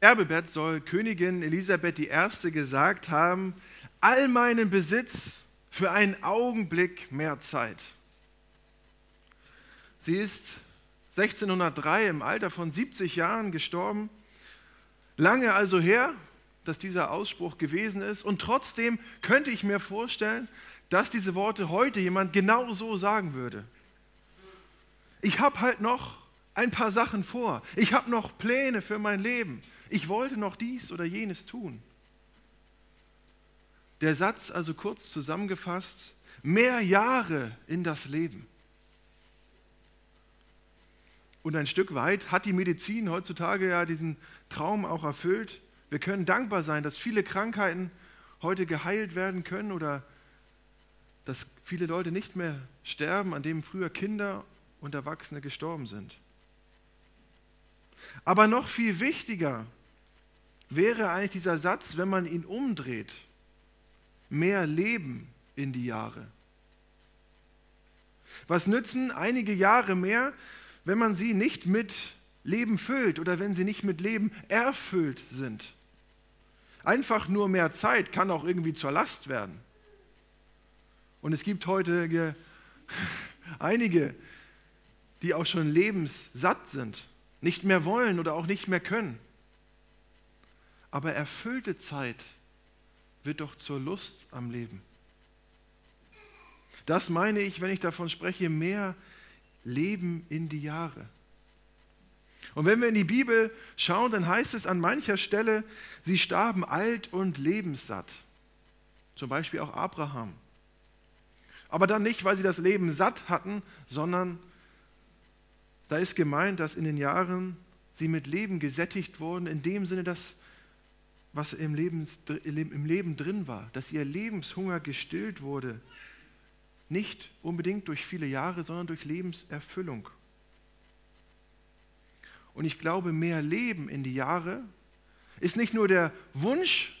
Erbebett soll Königin Elisabeth I. gesagt haben, all meinen Besitz für einen Augenblick mehr Zeit. Sie ist 1603 im Alter von 70 Jahren gestorben. Lange also her, dass dieser Ausspruch gewesen ist. Und trotzdem könnte ich mir vorstellen, dass diese Worte heute jemand genau so sagen würde. Ich habe halt noch ein paar Sachen vor. Ich habe noch Pläne für mein Leben. Ich wollte noch dies oder jenes tun. Der Satz also kurz zusammengefasst, mehr Jahre in das Leben. Und ein Stück weit hat die Medizin heutzutage ja diesen Traum auch erfüllt. Wir können dankbar sein, dass viele Krankheiten heute geheilt werden können oder dass viele Leute nicht mehr sterben, an denen früher Kinder und Erwachsene gestorben sind. Aber noch viel wichtiger wäre eigentlich dieser Satz, wenn man ihn umdreht, mehr Leben in die Jahre. Was nützen einige Jahre mehr, wenn man sie nicht mit Leben füllt oder wenn sie nicht mit Leben erfüllt sind? Einfach nur mehr Zeit kann auch irgendwie zur Last werden. Und es gibt heute einige, die auch schon lebenssatt sind, nicht mehr wollen oder auch nicht mehr können. Aber erfüllte Zeit wird doch zur Lust am Leben. Das meine ich, wenn ich davon spreche, mehr Leben in die Jahre. Und wenn wir in die Bibel schauen, dann heißt es an mancher Stelle, sie starben alt und lebenssatt. Zum Beispiel auch Abraham. Aber dann nicht, weil sie das Leben satt hatten, sondern da ist gemeint, dass in den Jahren sie mit Leben gesättigt wurden, in dem Sinne, dass was im Leben, im Leben drin war, dass ihr Lebenshunger gestillt wurde. Nicht unbedingt durch viele Jahre, sondern durch Lebenserfüllung. Und ich glaube, mehr Leben in die Jahre ist nicht nur der Wunsch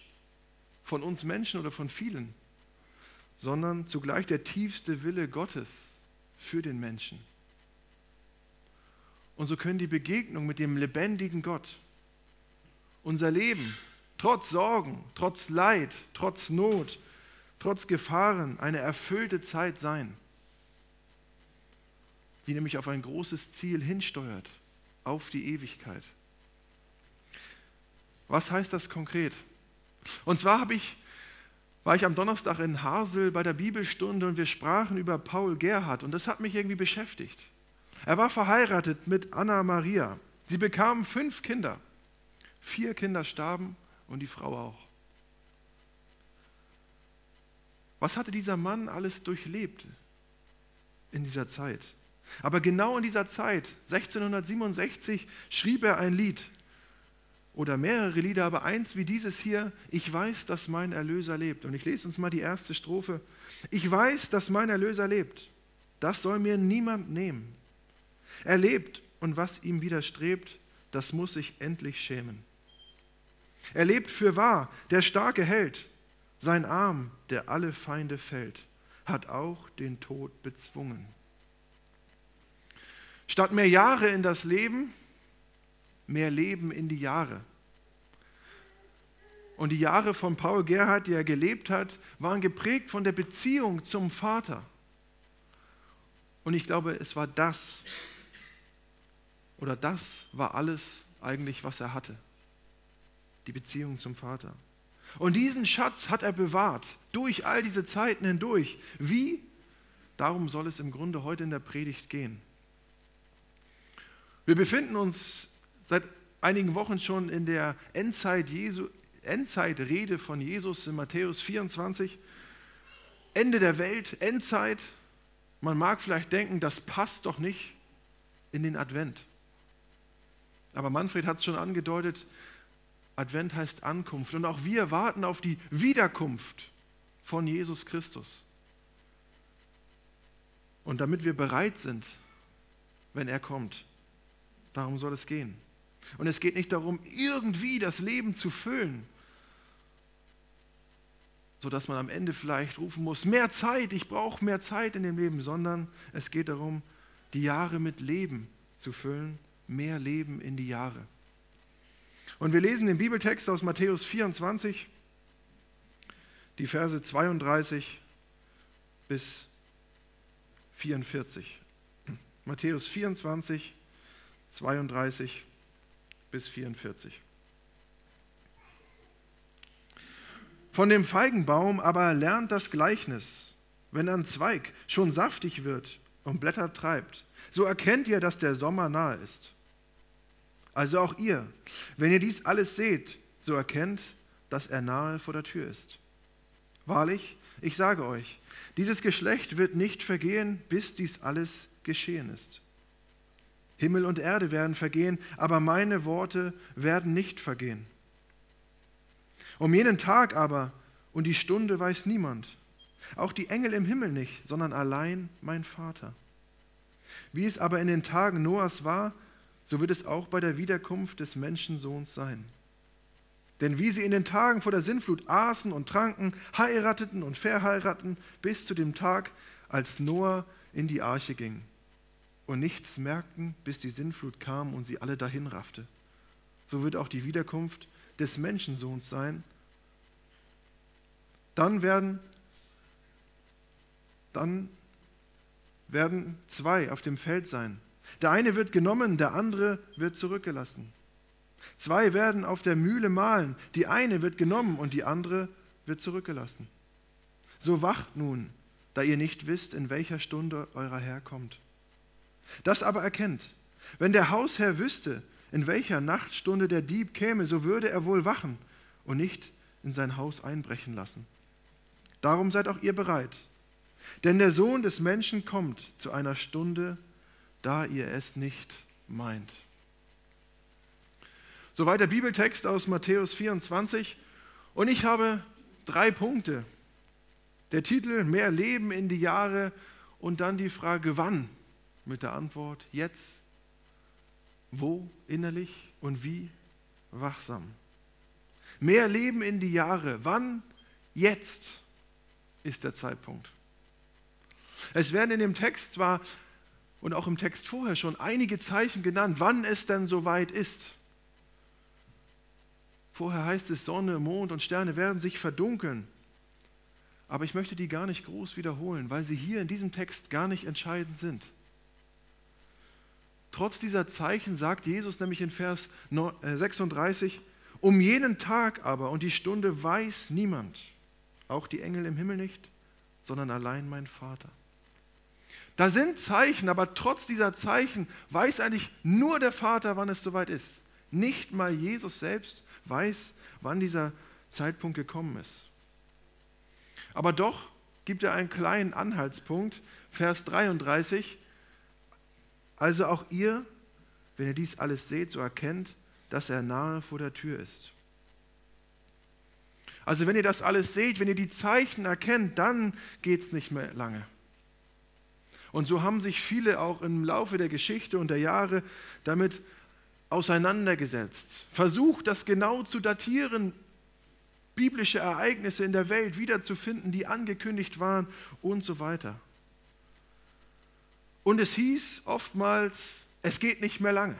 von uns Menschen oder von vielen, sondern zugleich der tiefste Wille Gottes für den Menschen. Und so können die Begegnungen mit dem lebendigen Gott unser Leben trotz Sorgen, trotz Leid, trotz Not, trotz Gefahren eine erfüllte Zeit sein, die nämlich auf ein großes Ziel hinsteuert, auf die Ewigkeit. Was heißt das konkret? Und zwar ich, war ich am Donnerstag in Hasel bei der Bibelstunde und wir sprachen über Paul Gerhard und das hat mich irgendwie beschäftigt. Er war verheiratet mit Anna Maria. Sie bekamen fünf Kinder. Vier Kinder starben und die Frau auch. Was hatte dieser Mann alles durchlebt in dieser Zeit? Aber genau in dieser Zeit, 1667, schrieb er ein Lied oder mehrere Lieder, aber eins wie dieses hier, ich weiß, dass mein Erlöser lebt. Und ich lese uns mal die erste Strophe. Ich weiß, dass mein Erlöser lebt. Das soll mir niemand nehmen. Er lebt und was ihm widerstrebt, das muss sich endlich schämen. Er lebt für wahr, der starke Held. Sein Arm, der alle Feinde fällt, hat auch den Tod bezwungen. Statt mehr Jahre in das Leben, mehr Leben in die Jahre. Und die Jahre von Paul Gerhard, die er gelebt hat, waren geprägt von der Beziehung zum Vater. Und ich glaube, es war das, oder das war alles eigentlich, was er hatte die Beziehung zum Vater. Und diesen Schatz hat er bewahrt, durch all diese Zeiten hindurch. Wie? Darum soll es im Grunde heute in der Predigt gehen. Wir befinden uns seit einigen Wochen schon in der Endzeit Jesu, Endzeitrede von Jesus in Matthäus 24. Ende der Welt, Endzeit. Man mag vielleicht denken, das passt doch nicht in den Advent. Aber Manfred hat es schon angedeutet, Advent heißt Ankunft. Und auch wir warten auf die Wiederkunft von Jesus Christus. Und damit wir bereit sind, wenn er kommt, darum soll es gehen. Und es geht nicht darum, irgendwie das Leben zu füllen, sodass man am Ende vielleicht rufen muss, mehr Zeit, ich brauche mehr Zeit in dem Leben, sondern es geht darum, die Jahre mit Leben zu füllen, mehr Leben in die Jahre. Und wir lesen den Bibeltext aus Matthäus 24, die Verse 32 bis 44. Matthäus 24, 32 bis 44. Von dem Feigenbaum aber lernt das Gleichnis, wenn ein Zweig schon saftig wird und Blätter treibt, so erkennt ihr, dass der Sommer nahe ist. Also auch ihr, wenn ihr dies alles seht, so erkennt, dass er nahe vor der Tür ist. Wahrlich, ich sage euch, dieses Geschlecht wird nicht vergehen, bis dies alles geschehen ist. Himmel und Erde werden vergehen, aber meine Worte werden nicht vergehen. Um jenen Tag aber und die Stunde weiß niemand, auch die Engel im Himmel nicht, sondern allein mein Vater. Wie es aber in den Tagen Noahs war, so wird es auch bei der Wiederkunft des Menschensohns sein. Denn wie sie in den Tagen vor der Sintflut aßen und tranken, heirateten und verheirateten, bis zu dem Tag, als Noah in die Arche ging und nichts merkten, bis die Sintflut kam und sie alle dahin raffte, so wird auch die Wiederkunft des Menschensohns sein. Dann werden, dann werden zwei auf dem Feld sein. Der eine wird genommen, der andere wird zurückgelassen. Zwei werden auf der Mühle mahlen, die eine wird genommen und die andere wird zurückgelassen. So wacht nun, da ihr nicht wisst, in welcher Stunde eurer Herr kommt. Das aber erkennt, wenn der Hausherr wüsste, in welcher Nachtstunde der Dieb käme, so würde er wohl wachen und nicht in sein Haus einbrechen lassen. Darum seid auch ihr bereit. Denn der Sohn des Menschen kommt zu einer Stunde, da ihr es nicht meint. Soweit der Bibeltext aus Matthäus 24. Und ich habe drei Punkte. Der Titel Mehr Leben in die Jahre und dann die Frage, wann? Mit der Antwort jetzt, wo innerlich und wie wachsam. Mehr Leben in die Jahre. Wann? Jetzt ist der Zeitpunkt. Es werden in dem Text zwar und auch im Text vorher schon einige Zeichen genannt, wann es denn soweit ist. Vorher heißt es, Sonne, Mond und Sterne werden sich verdunkeln. Aber ich möchte die gar nicht groß wiederholen, weil sie hier in diesem Text gar nicht entscheidend sind. Trotz dieser Zeichen sagt Jesus nämlich in Vers 36, äh, um jenen Tag aber und die Stunde weiß niemand, auch die Engel im Himmel nicht, sondern allein mein Vater. Da sind Zeichen, aber trotz dieser Zeichen weiß eigentlich nur der Vater, wann es soweit ist. Nicht mal Jesus selbst weiß, wann dieser Zeitpunkt gekommen ist. Aber doch gibt er einen kleinen Anhaltspunkt, Vers 33. Also auch ihr, wenn ihr dies alles seht, so erkennt, dass er nahe vor der Tür ist. Also wenn ihr das alles seht, wenn ihr die Zeichen erkennt, dann geht es nicht mehr lange. Und so haben sich viele auch im Laufe der Geschichte und der Jahre damit auseinandergesetzt, versucht, das genau zu datieren, biblische Ereignisse in der Welt wiederzufinden, die angekündigt waren und so weiter. Und es hieß oftmals, es geht nicht mehr lange.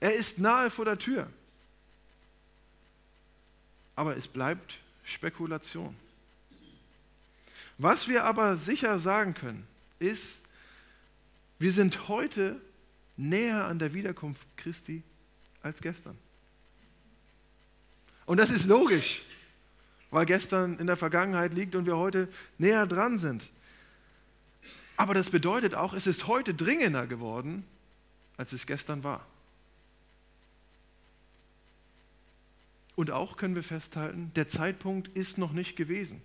Er ist nahe vor der Tür. Aber es bleibt Spekulation. Was wir aber sicher sagen können, ist, wir sind heute näher an der Wiederkunft Christi als gestern. Und das ist logisch, weil gestern in der Vergangenheit liegt und wir heute näher dran sind. Aber das bedeutet auch, es ist heute dringender geworden, als es gestern war. Und auch können wir festhalten, der Zeitpunkt ist noch nicht gewesen.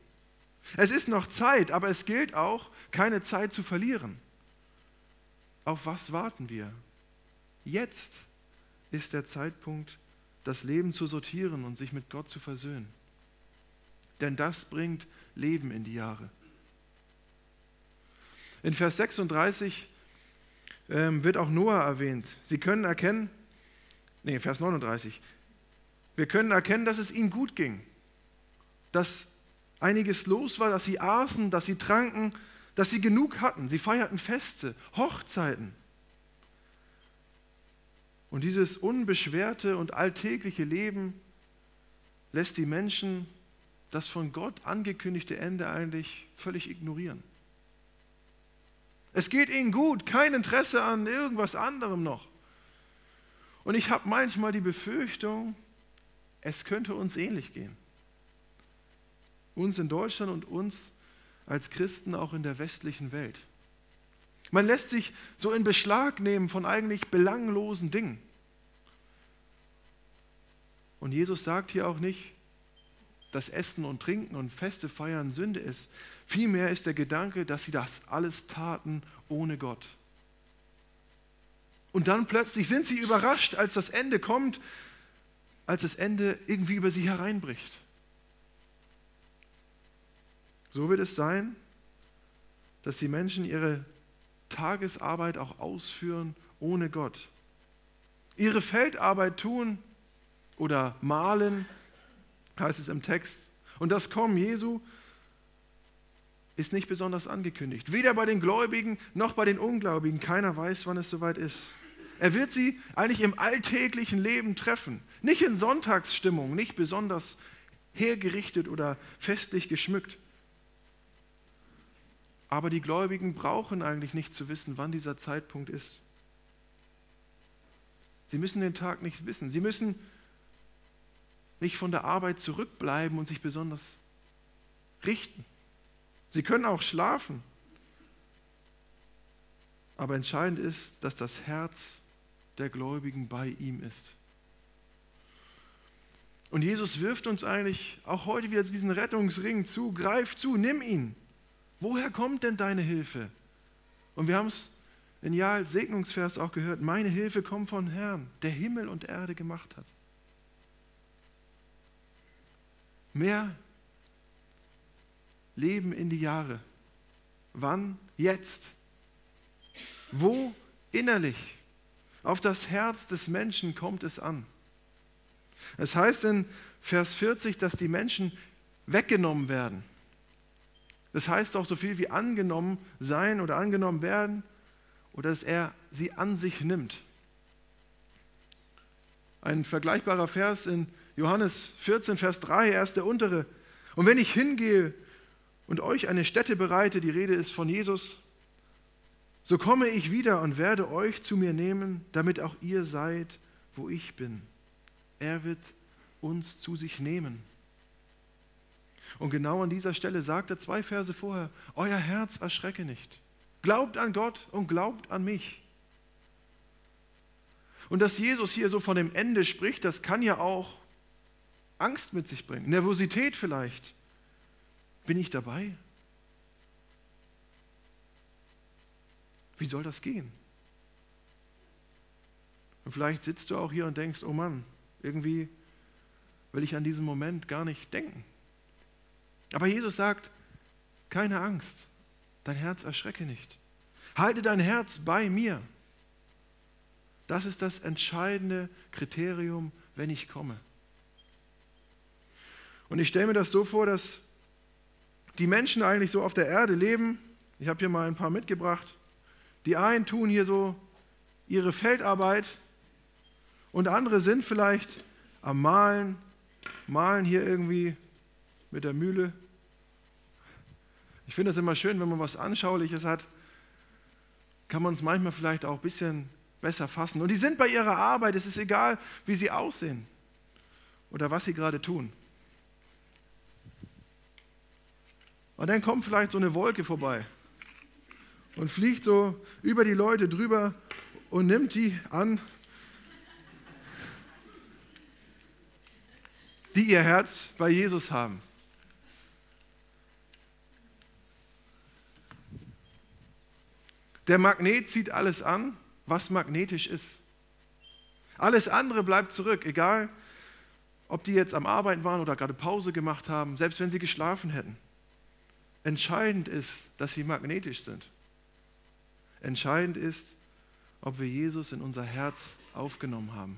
Es ist noch Zeit, aber es gilt auch, keine Zeit zu verlieren. Auf was warten wir? Jetzt ist der Zeitpunkt, das Leben zu sortieren und sich mit Gott zu versöhnen. Denn das bringt Leben in die Jahre. In Vers 36 ähm, wird auch Noah erwähnt. Sie können erkennen, nee, Vers 39, wir können erkennen, dass es ihnen gut ging, dass einiges los war, dass sie aßen, dass sie tranken, dass sie genug hatten. Sie feierten Feste, Hochzeiten. Und dieses unbeschwerte und alltägliche Leben lässt die Menschen das von Gott angekündigte Ende eigentlich völlig ignorieren. Es geht ihnen gut, kein Interesse an irgendwas anderem noch. Und ich habe manchmal die Befürchtung, es könnte uns ähnlich gehen. Uns in Deutschland und uns als Christen auch in der westlichen Welt. Man lässt sich so in Beschlag nehmen von eigentlich belanglosen Dingen. Und Jesus sagt hier auch nicht, dass Essen und Trinken und Feste feiern Sünde ist. Vielmehr ist der Gedanke, dass sie das alles taten ohne Gott. Und dann plötzlich sind sie überrascht, als das Ende kommt, als das Ende irgendwie über sie hereinbricht. So wird es sein, dass die Menschen ihre Tagesarbeit auch ausführen ohne Gott. Ihre Feldarbeit tun oder malen, heißt es im Text. Und das Kommen Jesu ist nicht besonders angekündigt. Weder bei den Gläubigen noch bei den Ungläubigen. Keiner weiß, wann es soweit ist. Er wird sie eigentlich im alltäglichen Leben treffen. Nicht in Sonntagsstimmung, nicht besonders hergerichtet oder festlich geschmückt. Aber die Gläubigen brauchen eigentlich nicht zu wissen, wann dieser Zeitpunkt ist. Sie müssen den Tag nicht wissen. Sie müssen nicht von der Arbeit zurückbleiben und sich besonders richten. Sie können auch schlafen. Aber entscheidend ist, dass das Herz der Gläubigen bei ihm ist. Und Jesus wirft uns eigentlich auch heute wieder diesen Rettungsring zu. Greif zu, nimm ihn. Woher kommt denn deine Hilfe? Und wir haben es in Jahr Segnungsvers auch gehört. Meine Hilfe kommt von Herrn, der Himmel und Erde gemacht hat. Mehr Leben in die Jahre. Wann? Jetzt. Wo? Innerlich. Auf das Herz des Menschen kommt es an. Es heißt in Vers 40, dass die Menschen weggenommen werden. Das heißt auch so viel wie angenommen sein oder angenommen werden oder dass er sie an sich nimmt. Ein vergleichbarer Vers in Johannes 14, Vers 3, er ist der untere. Und wenn ich hingehe und euch eine Stätte bereite, die Rede ist von Jesus, so komme ich wieder und werde euch zu mir nehmen, damit auch ihr seid, wo ich bin. Er wird uns zu sich nehmen. Und genau an dieser Stelle sagt er zwei Verse vorher, euer Herz erschrecke nicht. Glaubt an Gott und glaubt an mich. Und dass Jesus hier so von dem Ende spricht, das kann ja auch Angst mit sich bringen, Nervosität vielleicht. Bin ich dabei? Wie soll das gehen? Und vielleicht sitzt du auch hier und denkst, oh Mann, irgendwie will ich an diesen Moment gar nicht denken. Aber Jesus sagt, keine Angst, dein Herz erschrecke nicht. Halte dein Herz bei mir. Das ist das entscheidende Kriterium, wenn ich komme. Und ich stelle mir das so vor, dass die Menschen eigentlich so auf der Erde leben. Ich habe hier mal ein paar mitgebracht. Die einen tun hier so ihre Feldarbeit und andere sind vielleicht am Malen, malen hier irgendwie mit der Mühle. Ich finde es immer schön, wenn man was Anschauliches hat, kann man es manchmal vielleicht auch ein bisschen besser fassen. Und die sind bei ihrer Arbeit, es ist egal, wie sie aussehen oder was sie gerade tun. Und dann kommt vielleicht so eine Wolke vorbei und fliegt so über die Leute drüber und nimmt die an, die ihr Herz bei Jesus haben. Der Magnet zieht alles an, was magnetisch ist. Alles andere bleibt zurück, egal ob die jetzt am Arbeiten waren oder gerade Pause gemacht haben, selbst wenn sie geschlafen hätten. Entscheidend ist, dass sie magnetisch sind. Entscheidend ist, ob wir Jesus in unser Herz aufgenommen haben.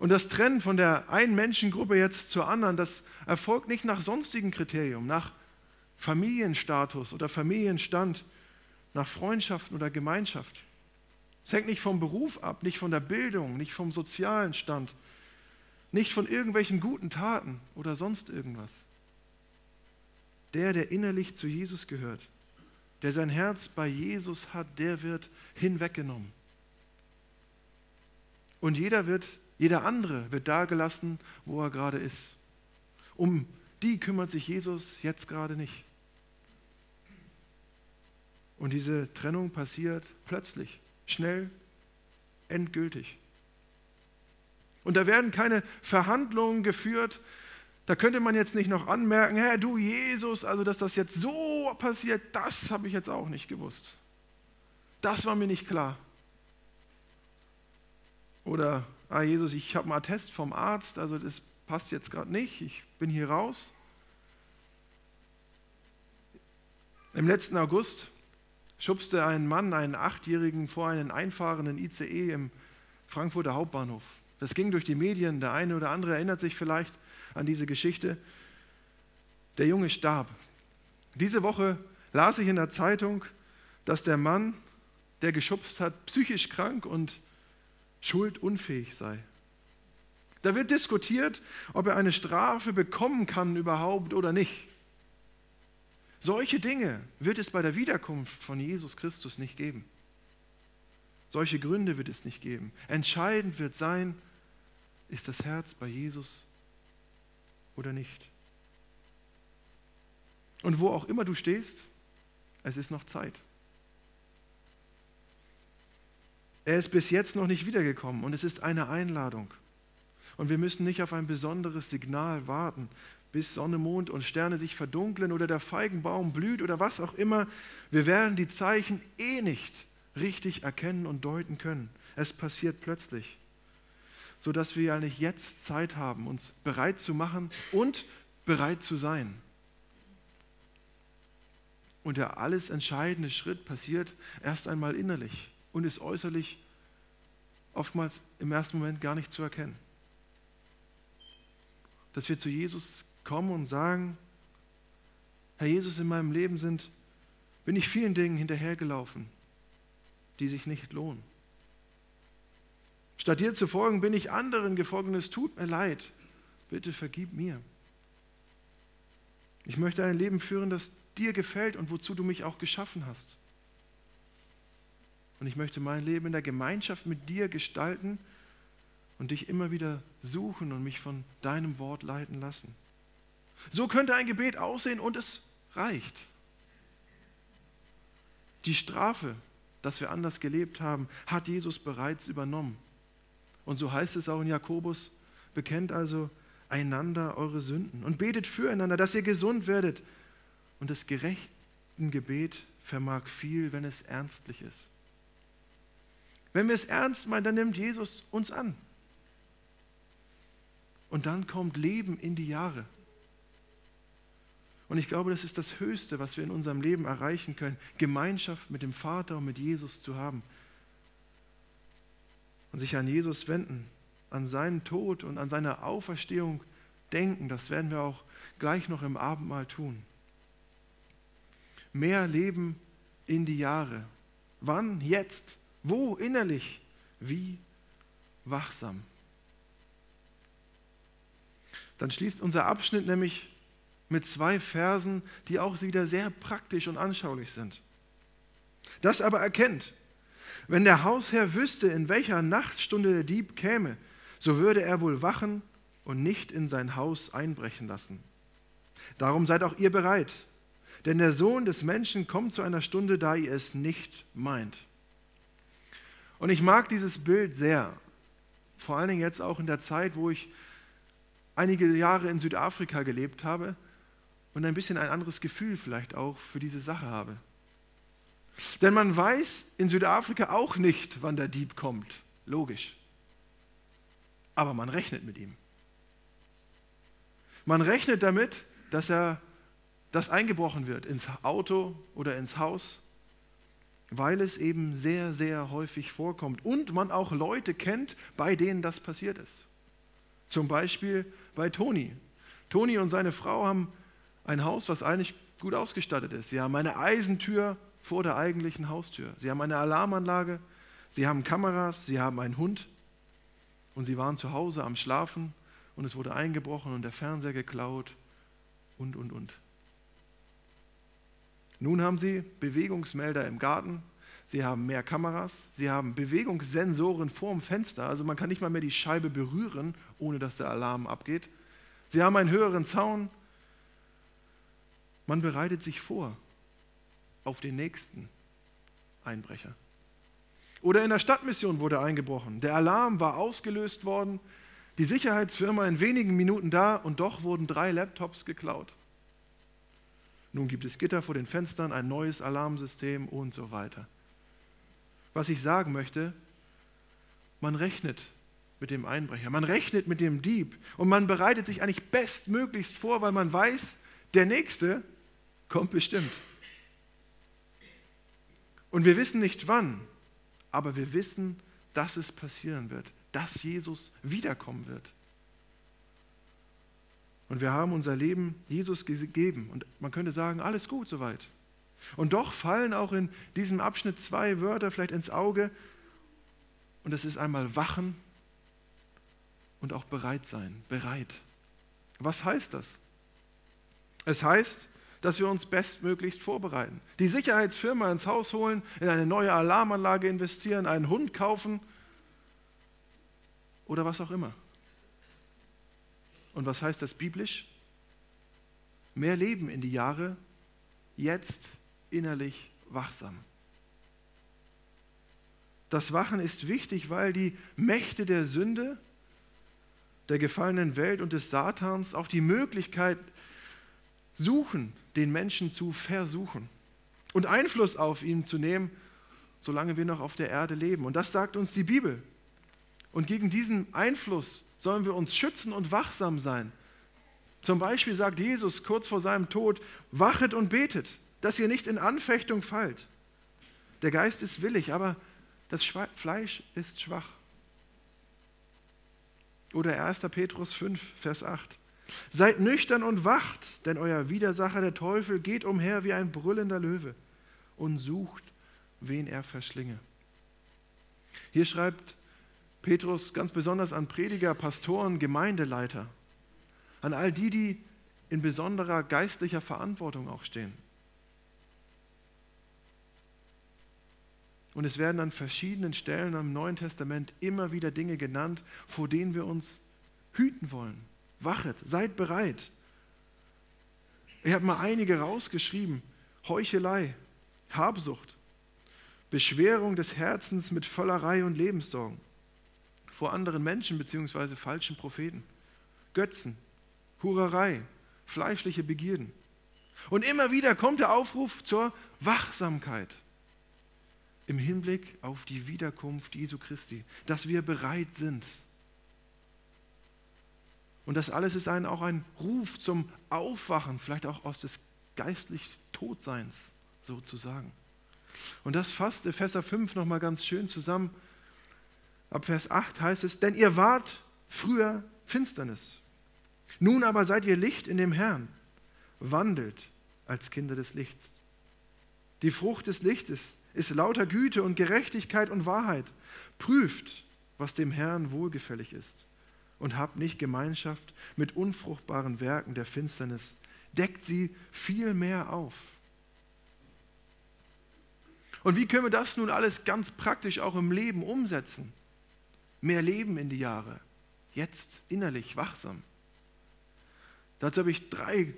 Und das Trennen von der einen Menschengruppe jetzt zur anderen, das erfolgt nicht nach sonstigen Kriterien, nach Familienstatus oder Familienstand, nach Freundschaften oder Gemeinschaft. Es hängt nicht vom Beruf ab, nicht von der Bildung, nicht vom sozialen Stand, nicht von irgendwelchen guten Taten oder sonst irgendwas. Der, der innerlich zu Jesus gehört, der sein Herz bei Jesus hat, der wird hinweggenommen. Und jeder wird, jeder andere wird da gelassen, wo er gerade ist. Um die kümmert sich Jesus jetzt gerade nicht. Und diese Trennung passiert plötzlich, schnell, endgültig. Und da werden keine Verhandlungen geführt. Da könnte man jetzt nicht noch anmerken, Herr, du Jesus, also dass das jetzt so passiert, das habe ich jetzt auch nicht gewusst. Das war mir nicht klar. Oder, ah Jesus, ich habe einen Attest vom Arzt, also das passt jetzt gerade nicht, ich bin hier raus. Im letzten August schubste ein Mann einen Achtjährigen vor einen einfahrenden ICE im Frankfurter Hauptbahnhof. Das ging durch die Medien, der eine oder andere erinnert sich vielleicht an diese Geschichte. Der Junge starb. Diese Woche las ich in der Zeitung, dass der Mann, der geschubst hat, psychisch krank und schuldunfähig sei. Da wird diskutiert, ob er eine Strafe bekommen kann überhaupt oder nicht. Solche Dinge wird es bei der Wiederkunft von Jesus Christus nicht geben. Solche Gründe wird es nicht geben. Entscheidend wird sein, ist das Herz bei Jesus oder nicht. Und wo auch immer du stehst, es ist noch Zeit. Er ist bis jetzt noch nicht wiedergekommen und es ist eine Einladung. Und wir müssen nicht auf ein besonderes Signal warten, bis Sonne, Mond und Sterne sich verdunkeln oder der Feigenbaum blüht oder was auch immer. Wir werden die Zeichen eh nicht richtig erkennen und deuten können. Es passiert plötzlich, sodass wir eigentlich jetzt Zeit haben, uns bereit zu machen und bereit zu sein. Und der alles entscheidende Schritt passiert erst einmal innerlich und ist äußerlich oftmals im ersten Moment gar nicht zu erkennen. Dass wir zu Jesus kommen und sagen, Herr Jesus, in meinem Leben sind, bin ich vielen Dingen hinterhergelaufen, die sich nicht lohnen. Statt dir zu folgen, bin ich anderen gefolgt und es tut mir leid. Bitte vergib mir. Ich möchte ein Leben führen, das dir gefällt und wozu du mich auch geschaffen hast. Und ich möchte mein Leben in der Gemeinschaft mit dir gestalten und dich immer wieder suchen und mich von deinem Wort leiten lassen. So könnte ein Gebet aussehen und es reicht. Die Strafe, dass wir anders gelebt haben, hat Jesus bereits übernommen. Und so heißt es auch in Jakobus, bekennt also einander eure Sünden und betet füreinander, dass ihr gesund werdet. Und das gerechten Gebet vermag viel, wenn es ernstlich ist. Wenn wir es ernst meinen, dann nimmt Jesus uns an. Und dann kommt Leben in die Jahre. Und ich glaube, das ist das Höchste, was wir in unserem Leben erreichen können, Gemeinschaft mit dem Vater und mit Jesus zu haben. Und sich an Jesus wenden, an seinen Tod und an seine Auferstehung denken. Das werden wir auch gleich noch im Abendmahl tun. Mehr Leben in die Jahre. Wann? Jetzt. Wo? Innerlich. Wie? Wachsam. Dann schließt unser Abschnitt nämlich mit zwei Versen, die auch wieder sehr praktisch und anschaulich sind. Das aber erkennt, wenn der Hausherr wüsste, in welcher Nachtstunde der Dieb käme, so würde er wohl wachen und nicht in sein Haus einbrechen lassen. Darum seid auch ihr bereit, denn der Sohn des Menschen kommt zu einer Stunde, da ihr es nicht meint. Und ich mag dieses Bild sehr, vor allen Dingen jetzt auch in der Zeit, wo ich einige Jahre in Südafrika gelebt habe und ein bisschen ein anderes Gefühl vielleicht auch für diese Sache habe. Denn man weiß in Südafrika auch nicht, wann der Dieb kommt. Logisch. Aber man rechnet mit ihm. Man rechnet damit, dass er das eingebrochen wird ins Auto oder ins Haus, weil es eben sehr, sehr häufig vorkommt und man auch Leute kennt, bei denen das passiert ist. Zum Beispiel bei Toni. Toni und seine Frau haben ein Haus, was eigentlich gut ausgestattet ist. Sie haben eine Eisentür vor der eigentlichen Haustür. Sie haben eine Alarmanlage. sie haben Kameras, sie haben einen Hund und sie waren zu Hause am Schlafen und es wurde eingebrochen und der Fernseher geklaut und, und, und. Nun haben sie Bewegungsmelder im Garten, sie haben mehr Kameras, sie haben Bewegungssensoren vorm Fenster, also man kann nicht mal mehr die Scheibe berühren, ohne dass der Alarm abgeht. Sie haben einen höheren Zaun. Man bereitet sich vor auf den nächsten Einbrecher. Oder in der Stadtmission wurde eingebrochen. Der Alarm war ausgelöst worden, die Sicherheitsfirma in wenigen Minuten da und doch wurden drei Laptops geklaut. Nun gibt es Gitter vor den Fenstern, ein neues Alarmsystem und so weiter. Was ich sagen möchte, man rechnet mit dem Einbrecher, man rechnet mit dem Dieb und man bereitet sich eigentlich bestmöglichst vor, weil man weiß, der Nächste kommt bestimmt. Und wir wissen nicht wann, aber wir wissen, dass es passieren wird, dass Jesus wiederkommen wird. Und wir haben unser Leben Jesus gegeben. Und man könnte sagen, alles gut soweit. Und doch fallen auch in diesem Abschnitt zwei Wörter vielleicht ins Auge. Und das ist einmal wachen und auch bereit sein. Bereit. Was heißt das? Es heißt, dass wir uns bestmöglichst vorbereiten. Die Sicherheitsfirma ins Haus holen, in eine neue Alarmanlage investieren, einen Hund kaufen oder was auch immer. Und was heißt das biblisch? Mehr Leben in die Jahre, jetzt innerlich wachsam. Das Wachen ist wichtig, weil die Mächte der Sünde, der gefallenen Welt und des Satans auch die Möglichkeit suchen, den Menschen zu versuchen und Einfluss auf ihn zu nehmen, solange wir noch auf der Erde leben. Und das sagt uns die Bibel. Und gegen diesen Einfluss sollen wir uns schützen und wachsam sein. Zum Beispiel sagt Jesus kurz vor seinem Tod, wachet und betet, dass ihr nicht in Anfechtung fallt. Der Geist ist willig, aber das Fleisch ist schwach. Oder 1. Petrus 5, Vers 8. Seid nüchtern und wacht, denn euer Widersacher, der Teufel, geht umher wie ein brüllender Löwe und sucht, wen er verschlinge. Hier schreibt Petrus ganz besonders an Prediger, Pastoren, Gemeindeleiter, an all die, die in besonderer geistlicher Verantwortung auch stehen. Und es werden an verschiedenen Stellen am Neuen Testament immer wieder Dinge genannt, vor denen wir uns hüten wollen. Wachet, seid bereit. Ich habe mal einige rausgeschrieben. Heuchelei, Habsucht, Beschwerung des Herzens mit Völlerei und Lebenssorgen vor anderen Menschen bzw. falschen Propheten, Götzen, Hurerei, fleischliche Begierden. Und immer wieder kommt der Aufruf zur Wachsamkeit im Hinblick auf die Wiederkunft Jesu Christi, dass wir bereit sind. Und das alles ist ein, auch ein Ruf zum Aufwachen, vielleicht auch aus des geistlichen Todseins sozusagen. Und das fasst Epheser 5 nochmal ganz schön zusammen. Ab Vers 8 heißt es, denn ihr wart früher Finsternis. Nun aber seid ihr Licht in dem Herrn. Wandelt als Kinder des Lichts. Die Frucht des Lichtes ist lauter Güte und Gerechtigkeit und Wahrheit. Prüft, was dem Herrn wohlgefällig ist und habt nicht Gemeinschaft mit unfruchtbaren Werken der Finsternis. Deckt sie viel mehr auf. Und wie können wir das nun alles ganz praktisch auch im Leben umsetzen? Mehr Leben in die Jahre, jetzt innerlich wachsam. Dazu habe ich drei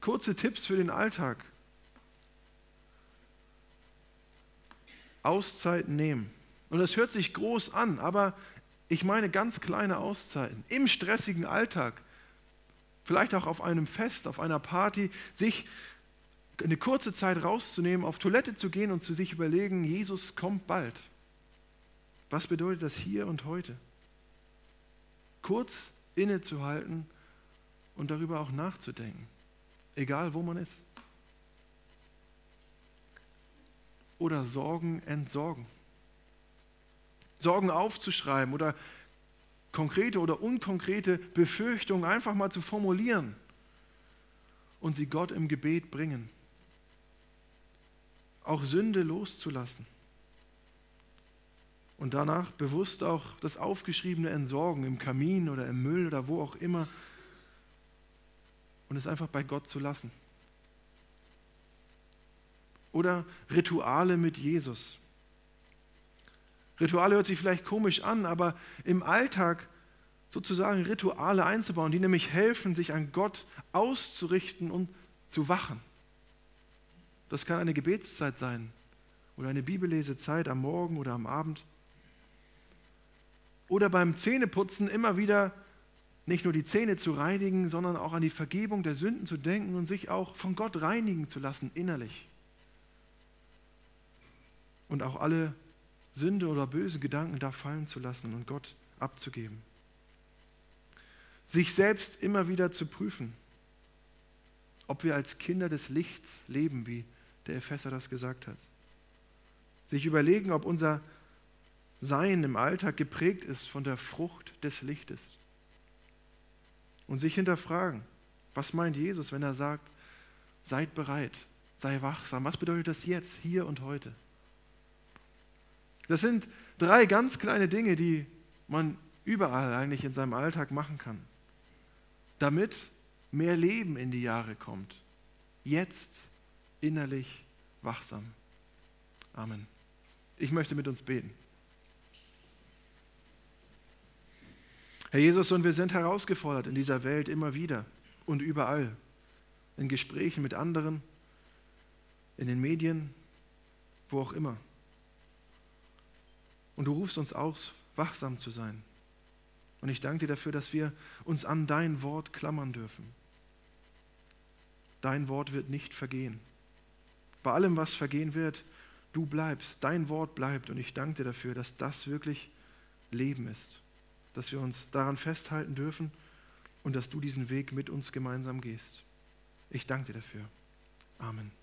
kurze Tipps für den Alltag. Auszeiten nehmen. Und das hört sich groß an, aber ich meine ganz kleine Auszeiten im stressigen Alltag. Vielleicht auch auf einem Fest, auf einer Party, sich eine kurze Zeit rauszunehmen, auf Toilette zu gehen und zu sich überlegen, Jesus kommt bald. Was bedeutet das hier und heute? Kurz innezuhalten und darüber auch nachzudenken, egal wo man ist. oder Sorgen entsorgen. Sorgen aufzuschreiben oder konkrete oder unkonkrete Befürchtungen einfach mal zu formulieren und sie Gott im Gebet bringen. Auch Sünde loszulassen. und danach bewusst auch das Aufgeschriebene entsorgen, im Kamin oder im Müll oder wo auch immer, und es einfach bei Gott zu lassen. Oder Rituale mit Jesus. Rituale hört sich vielleicht komisch an, aber im Alltag sozusagen Rituale einzubauen, die nämlich helfen, sich an Gott auszurichten und zu wachen. Das kann eine Gebetszeit sein oder eine Bibellesezeit am Morgen oder am Abend. Oder beim Zähneputzen immer wieder nicht nur die Zähne zu reinigen, sondern auch an die Vergebung der Sünden zu denken und sich auch von Gott reinigen zu lassen innerlich. Und auch alle Sünde oder böse Gedanken da fallen zu lassen und Gott abzugeben. Sich selbst immer wieder zu prüfen, ob wir als Kinder des Lichts leben, wie der Epheser das gesagt hat. Sich überlegen, ob unser Sein im Alltag geprägt ist von der Frucht des Lichtes. Und sich hinterfragen, was meint Jesus, wenn er sagt, seid bereit, sei wachsam. Was bedeutet das jetzt, hier und heute? Das sind drei ganz kleine Dinge, die man überall eigentlich in seinem Alltag machen kann, damit mehr Leben in die Jahre kommt. Jetzt innerlich wachsam. Amen. Ich möchte mit uns beten. Herr Jesus, und wir sind herausgefordert in dieser Welt immer wieder und überall, in Gesprächen mit anderen, in den Medien, wo auch immer. Und du rufst uns aus, wachsam zu sein. Und ich danke dir dafür, dass wir uns an dein Wort klammern dürfen. Dein Wort wird nicht vergehen. Bei allem, was vergehen wird, du bleibst, dein Wort bleibt. Und ich danke dir dafür, dass das wirklich Leben ist, dass wir uns daran festhalten dürfen und dass du diesen Weg mit uns gemeinsam gehst. Ich danke dir dafür. Amen.